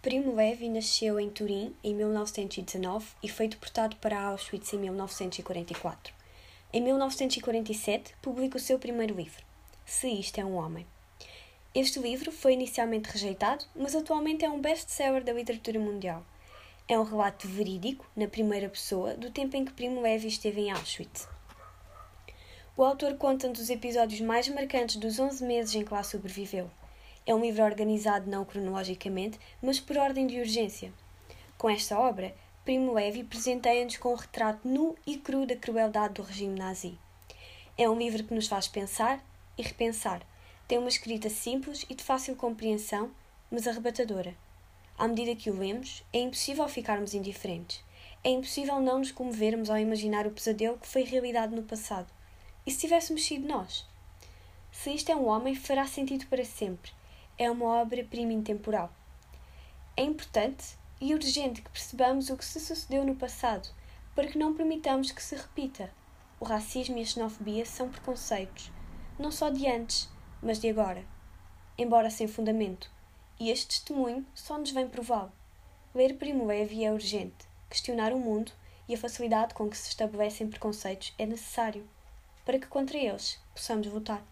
Primo Levi nasceu em Turim em 1919 e foi deportado para Auschwitz em 1944. Em 1947, publica o seu primeiro livro, Se Isto é um Homem. Este livro foi inicialmente rejeitado, mas atualmente é um best-seller da literatura mundial. É um relato verídico, na primeira pessoa, do tempo em que Primo Levi esteve em Auschwitz. O autor conta-nos os episódios mais marcantes dos 11 meses em que lá sobreviveu. É um livro organizado não cronologicamente, mas por ordem de urgência. Com esta obra, Primo Levi presenteia-nos com um retrato nu e cru da crueldade do regime nazi. É um livro que nos faz pensar e repensar. Tem uma escrita simples e de fácil compreensão, mas arrebatadora. À medida que o lemos, é impossível ficarmos indiferentes. É impossível não nos comovermos ao imaginar o pesadelo que foi realidade no passado. E se tivéssemos sido nós? Se isto é um homem, fará sentido para sempre é uma obra-prima intemporal. É importante e urgente que percebamos o que se sucedeu no passado, para que não permitamos que se repita. O racismo e a xenofobia são preconceitos, não só de antes, mas de agora, embora sem fundamento, e este testemunho só nos vem prová-lo. Ler Primo Levi é urgente, questionar o mundo e a facilidade com que se estabelecem preconceitos é necessário, para que contra eles possamos votar.